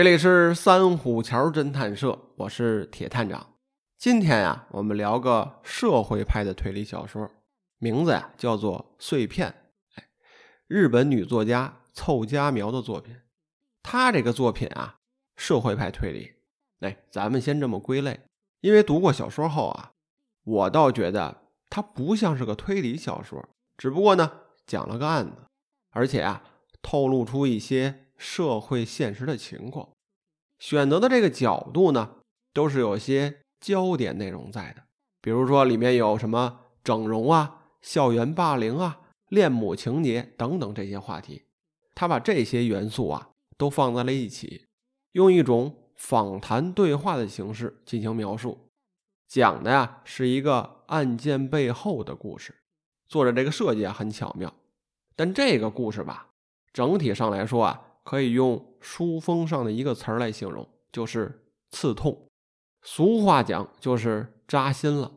这里是三虎桥侦探社，我是铁探长。今天呀，我们聊个社会派的推理小说，名字呀叫做《碎片》。哎，日本女作家凑佳苗的作品。她这个作品啊，社会派推理。哎，咱们先这么归类，因为读过小说后啊，我倒觉得它不像是个推理小说，只不过呢，讲了个案子，而且啊，透露出一些。社会现实的情况，选择的这个角度呢，都是有些焦点内容在的。比如说，里面有什么整容啊、校园霸凌啊、恋母情节等等这些话题，他把这些元素啊都放在了一起，用一种访谈对话的形式进行描述，讲的呀是一个案件背后的故事。作者这个设计啊很巧妙，但这个故事吧，整体上来说啊。可以用书封上的一个词儿来形容，就是刺痛。俗话讲，就是扎心了。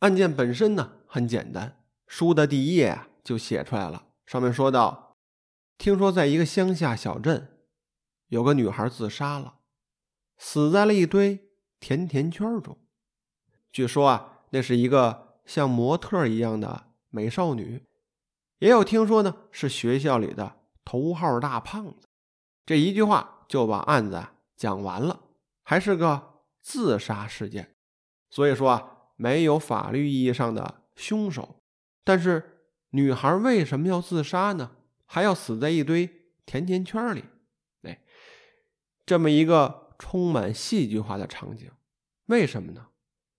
案件本身呢很简单，书的第一页就写出来了。上面说到，听说在一个乡下小镇，有个女孩自杀了，死在了一堆甜甜圈中。据说啊，那是一个像模特一样的美少女。也有听说呢，是学校里的。头号大胖子，这一句话就把案子讲完了，还是个自杀事件，所以说啊，没有法律意义上的凶手。但是女孩为什么要自杀呢？还要死在一堆甜甜圈里？哎，这么一个充满戏剧化的场景，为什么呢？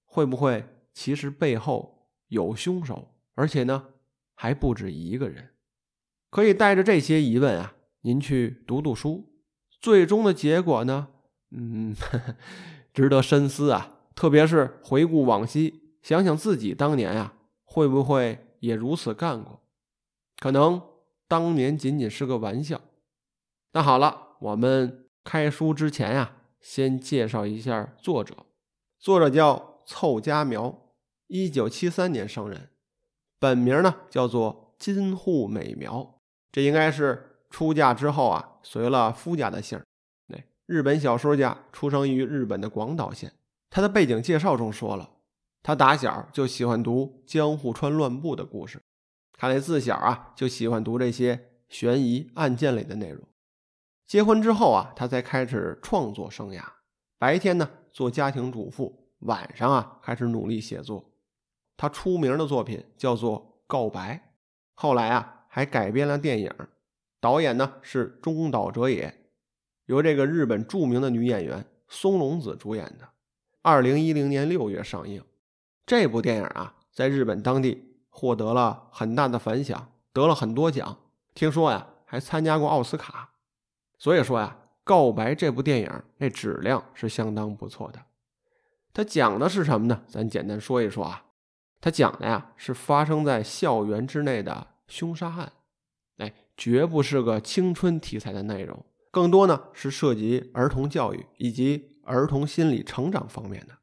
会不会其实背后有凶手，而且呢还不止一个人？可以带着这些疑问啊，您去读读书，最终的结果呢，嗯，值得深思啊。特别是回顾往昔，想想自己当年啊，会不会也如此干过？可能当年仅仅是个玩笑。那好了，我们开书之前呀，先介绍一下作者。作者叫凑佳苗，一九七三年生人，本名呢叫做金户美苗。这应该是出嫁之后啊，随了夫家的姓儿。哎，日本小说家，出生于日本的广岛县。他的背景介绍中说了，他打小就喜欢读江户川乱步的故事，看来自小啊就喜欢读这些悬疑案件类的内容。结婚之后啊，他才开始创作生涯。白天呢做家庭主妇，晚上啊开始努力写作。他出名的作品叫做《告白》，后来啊。还改编了电影，导演呢是中岛哲也，由这个日本著名的女演员松隆子主演的。二零一零年六月上映，这部电影啊在日本当地获得了很大的反响，得了很多奖，听说呀还参加过奥斯卡。所以说呀，《告白》这部电影那质量是相当不错的。它讲的是什么呢？咱简单说一说啊，它讲的呀是发生在校园之内的。凶杀案，哎，绝不是个青春题材的内容，更多呢是涉及儿童教育以及儿童心理成长方面的。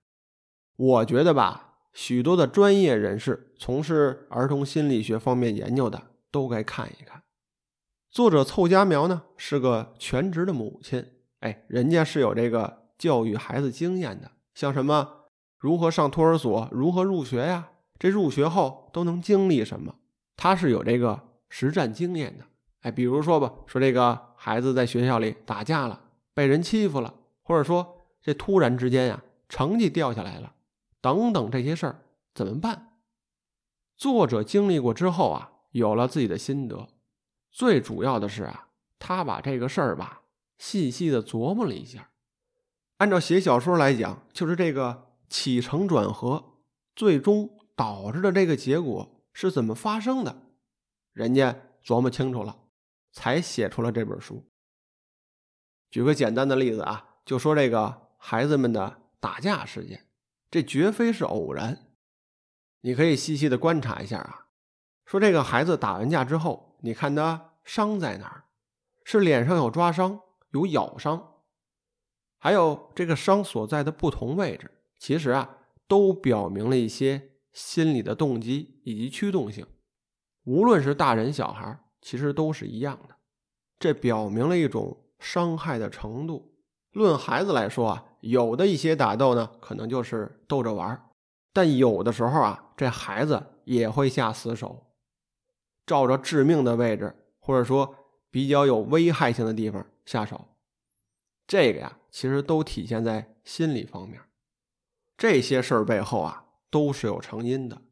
我觉得吧，许多的专业人士从事儿童心理学方面研究的都该看一看。作者凑佳苗呢是个全职的母亲，哎，人家是有这个教育孩子经验的，像什么如何上托儿所、如何入学呀，这入学后都能经历什么。他是有这个实战经验的，哎，比如说吧，说这个孩子在学校里打架了，被人欺负了，或者说这突然之间呀，成绩掉下来了，等等这些事儿怎么办？作者经历过之后啊，有了自己的心得，最主要的是啊，他把这个事儿吧，细细的琢磨了一下，按照写小说来讲，就是这个起承转合，最终导致的这个结果。是怎么发生的？人家琢磨清楚了，才写出了这本书。举个简单的例子啊，就说这个孩子们的打架事件，这绝非是偶然。你可以细细的观察一下啊。说这个孩子打完架之后，你看他伤在哪儿？是脸上有抓伤、有咬伤，还有这个伤所在的不同位置，其实啊，都表明了一些。心理的动机以及驱动性，无论是大人小孩，其实都是一样的。这表明了一种伤害的程度。论孩子来说啊，有的一些打斗呢，可能就是逗着玩但有的时候啊，这孩子也会下死手，照着致命的位置，或者说比较有危害性的地方下手。这个呀，其实都体现在心理方面。这些事儿背后啊，都是有成因的。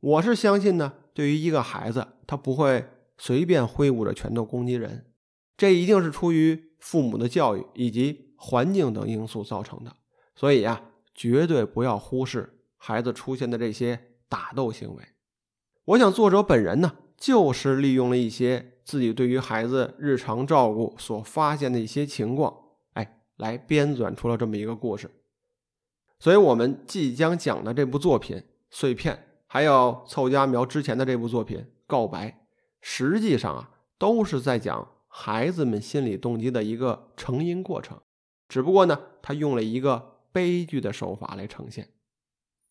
我是相信呢，对于一个孩子，他不会随便挥舞着拳头攻击人，这一定是出于父母的教育以及环境等因素造成的。所以呀，绝对不要忽视孩子出现的这些打斗行为。我想，作者本人呢，就是利用了一些自己对于孩子日常照顾所发现的一些情况，哎，来编纂出了这么一个故事。所以，我们即将讲的这部作品《碎片》。还有凑佳苗之前的这部作品《告白》，实际上啊，都是在讲孩子们心理动机的一个成因过程，只不过呢，他用了一个悲剧的手法来呈现。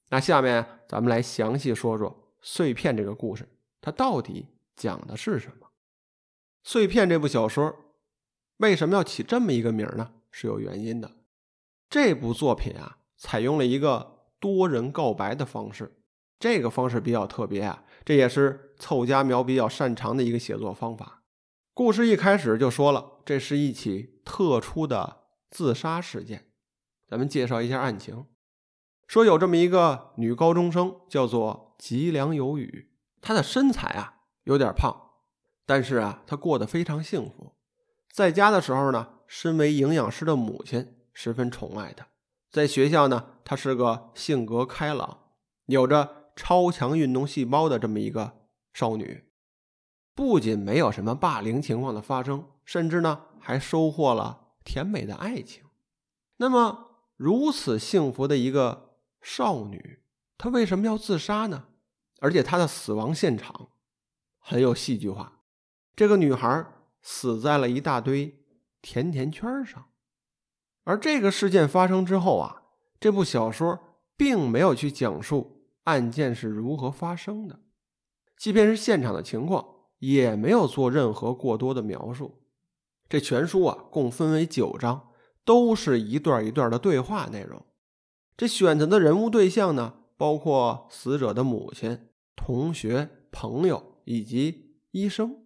那下面咱们来详细说说《碎片》这个故事，它到底讲的是什么？《碎片》这部小说为什么要起这么一个名呢？是有原因的。这部作品啊，采用了一个多人告白的方式。这个方式比较特别啊，这也是凑佳苗比较擅长的一个写作方法。故事一开始就说了，这是一起特殊的自杀事件。咱们介绍一下案情，说有这么一个女高中生，叫做吉良有雨，她的身材啊有点胖，但是啊她过得非常幸福。在家的时候呢，身为营养师的母亲十分宠爱她；在学校呢，她是个性格开朗，有着。超强运动细胞的这么一个少女，不仅没有什么霸凌情况的发生，甚至呢还收获了甜美的爱情。那么如此幸福的一个少女，她为什么要自杀呢？而且她的死亡现场很有戏剧化，这个女孩死在了一大堆甜甜圈上。而这个事件发生之后啊，这部小说并没有去讲述。案件是如何发生的？即便是现场的情况，也没有做任何过多的描述。这全书啊，共分为九章，都是一段一段的对话内容。这选择的人物对象呢，包括死者的母亲、同学、朋友以及医生。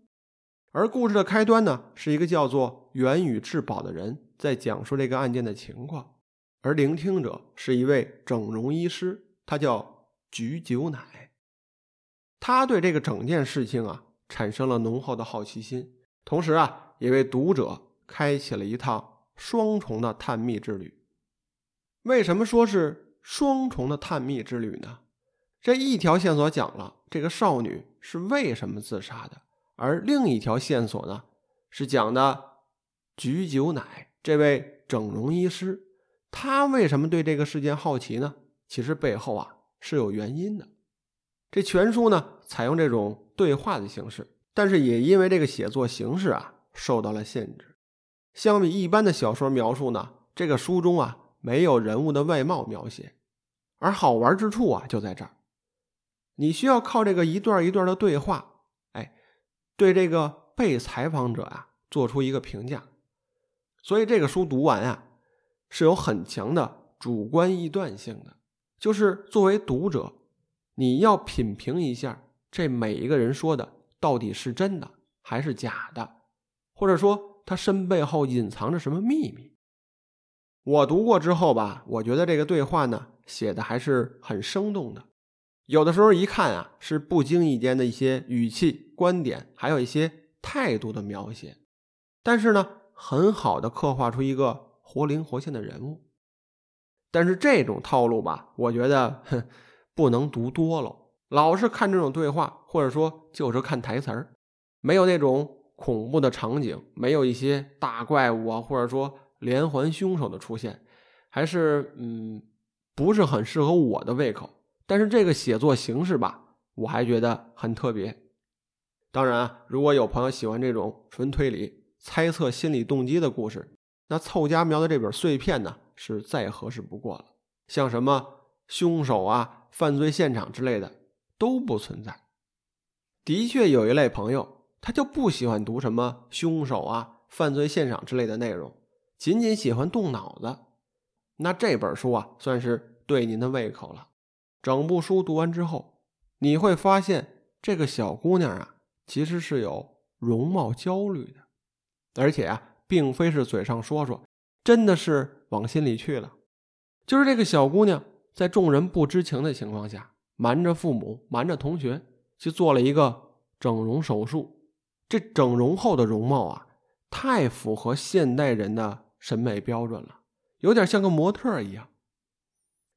而故事的开端呢，是一个叫做元宇智保的人在讲述这个案件的情况，而聆听者是一位整容医师，他叫。菊酒奶，他对这个整件事情啊产生了浓厚的好奇心，同时啊也为读者开启了一趟双重的探秘之旅。为什么说是双重的探秘之旅呢？这一条线索讲了这个少女是为什么自杀的，而另一条线索呢是讲的菊酒奶这位整容医师，他为什么对这个事件好奇呢？其实背后啊。是有原因的。这全书呢，采用这种对话的形式，但是也因为这个写作形式啊，受到了限制。相比一般的小说描述呢，这个书中啊，没有人物的外貌描写。而好玩之处啊，就在这儿，你需要靠这个一段一段的对话，哎，对这个被采访者啊，做出一个评价。所以这个书读完啊，是有很强的主观臆断性的。就是作为读者，你要品评一下这每一个人说的到底是真的还是假的，或者说他身背后隐藏着什么秘密。我读过之后吧，我觉得这个对话呢写的还是很生动的，有的时候一看啊是不经意间的一些语气、观点，还有一些态度的描写，但是呢很好的刻画出一个活灵活现的人物。但是这种套路吧，我觉得哼，不能读多了。老是看这种对话，或者说就是看台词儿，没有那种恐怖的场景，没有一些大怪物啊，或者说连环凶手的出现，还是嗯，不是很适合我的胃口。但是这个写作形式吧，我还觉得很特别。当然，如果有朋友喜欢这种纯推理、猜测心理动机的故事，那凑佳苗的这本碎片呢？是再合适不过了，像什么凶手啊、犯罪现场之类的都不存在。的确有一类朋友，他就不喜欢读什么凶手啊、犯罪现场之类的内容，仅仅喜欢动脑子，那这本书啊算是对您的胃口了。整部书读完之后，你会发现这个小姑娘啊，其实是有容貌焦虑的，而且啊，并非是嘴上说说，真的是往心里去了。就是这个小姑娘在众人不知情的情况下，瞒着父母，瞒着同学，去做了一个整容手术。这整容后的容貌啊，太符合现代人的审美标准了，有点像个模特一样。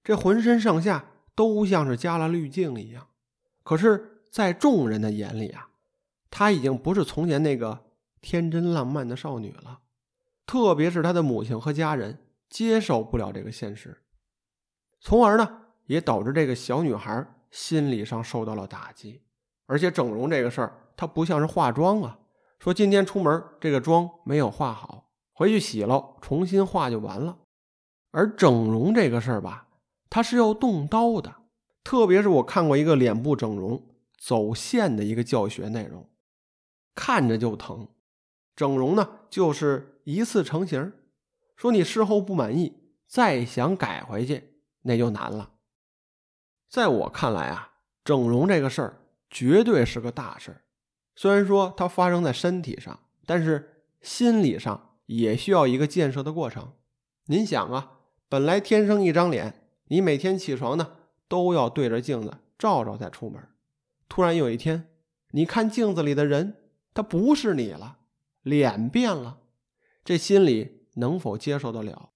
这浑身上下都像是加了滤镜一样。可是，在众人的眼里啊，她已经不是从前那个天真烂漫的少女了。特别是她的母亲和家人接受不了这个现实，从而呢，也导致这个小女孩心理上受到了打击。而且，整容这个事儿。它不像是化妆啊，说今天出门这个妆没有化好，回去洗了重新化就完了。而整容这个事儿吧，它是要动刀的，特别是我看过一个脸部整容走线的一个教学内容，看着就疼。整容呢，就是一次成型，说你事后不满意，再想改回去那就难了。在我看来啊，整容这个事儿绝对是个大事儿。虽然说它发生在身体上，但是心理上也需要一个建设的过程。您想啊，本来天生一张脸，你每天起床呢都要对着镜子照照再出门。突然有一天，你看镜子里的人，他不是你了，脸变了，这心里能否接受得了？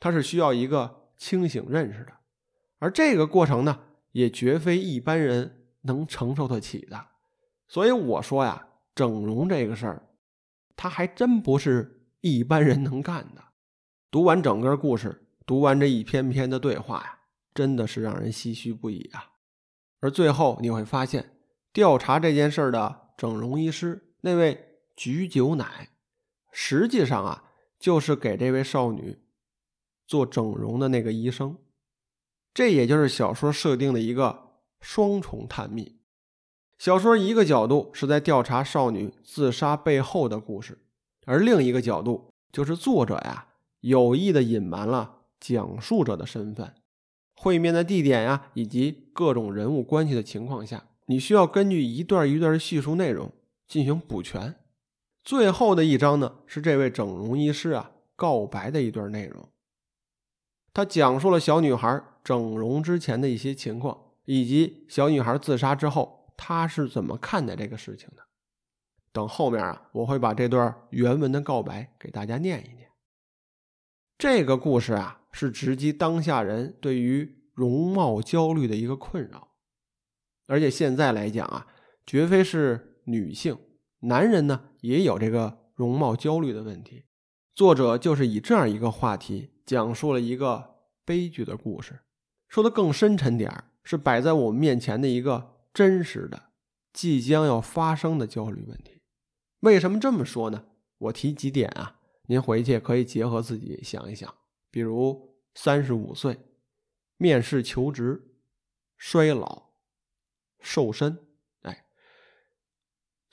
他是需要一个清醒认识的，而这个过程呢，也绝非一般人能承受得起的。所以我说呀，整容这个事儿，他还真不是一般人能干的。读完整个故事，读完这一篇篇的对话呀，真的是让人唏嘘不已啊。而最后你会发现，调查这件事儿的整容医师那位菊酒奶，实际上啊，就是给这位少女做整容的那个医生。这也就是小说设定的一个双重探秘。小说一个角度是在调查少女自杀背后的故事，而另一个角度就是作者呀有意的隐瞒了讲述者的身份、会面的地点呀以及各种人物关系的情况下，你需要根据一段一段的叙述内容进行补全。最后的一章呢是这位整容医师啊告白的一段内容，他讲述了小女孩整容之前的一些情况，以及小女孩自杀之后。他是怎么看待这个事情的？等后面啊，我会把这段原文的告白给大家念一念。这个故事啊，是直击当下人对于容貌焦虑的一个困扰，而且现在来讲啊，绝非是女性，男人呢也有这个容貌焦虑的问题。作者就是以这样一个话题，讲述了一个悲剧的故事。说的更深沉点是摆在我们面前的一个。真实的，即将要发生的焦虑问题，为什么这么说呢？我提几点啊，您回去可以结合自己想一想。比如三十五岁，面试求职，衰老，瘦身，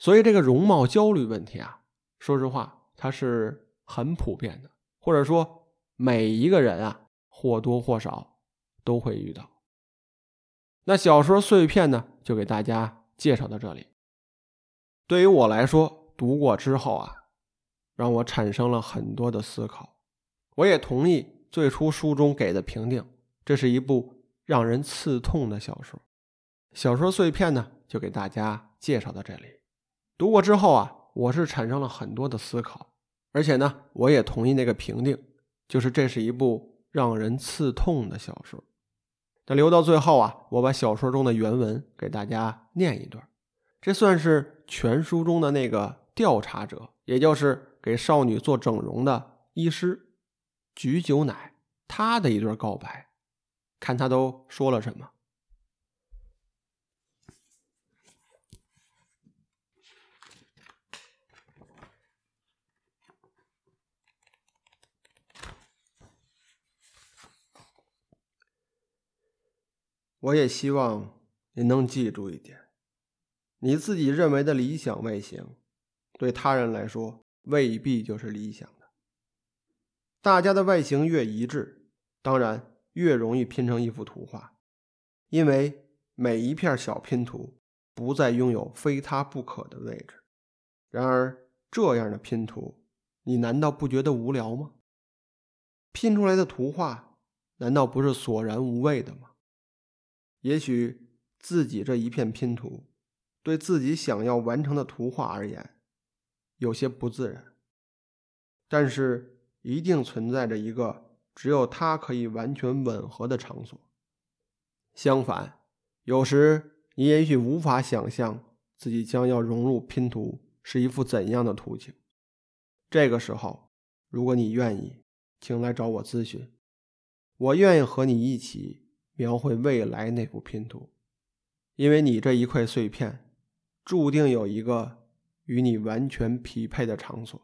所以这个容貌焦虑问题啊，说实话，它是很普遍的，或者说每一个人啊，或多或少都会遇到。那小说碎片呢，就给大家介绍到这里。对于我来说，读过之后啊，让我产生了很多的思考。我也同意最初书中给的评定，这是一部让人刺痛的小说。小说碎片呢，就给大家介绍到这里。读过之后啊，我是产生了很多的思考，而且呢，我也同意那个评定，就是这是一部让人刺痛的小说。那留到最后啊，我把小说中的原文给大家念一段，这算是全书中的那个调查者，也就是给少女做整容的医师菊九奶他的一段告白，看他都说了什么。我也希望您能记住一点：你自己认为的理想外形，对他人来说未必就是理想的。大家的外形越一致，当然越容易拼成一幅图画，因为每一片小拼图不再拥有非它不可的位置。然而，这样的拼图，你难道不觉得无聊吗？拼出来的图画，难道不是索然无味的吗？也许自己这一片拼图，对自己想要完成的图画而言，有些不自然，但是。一定存在着一个只有它可以完全吻合的场所。相反，有时你也许无法想象自己将要融入拼图是一幅怎样的图景。这个时候，如果你愿意，请来找我咨询，我愿意和你一起描绘未来那幅拼图，因为你这一块碎片，注定有一个与你完全匹配的场所。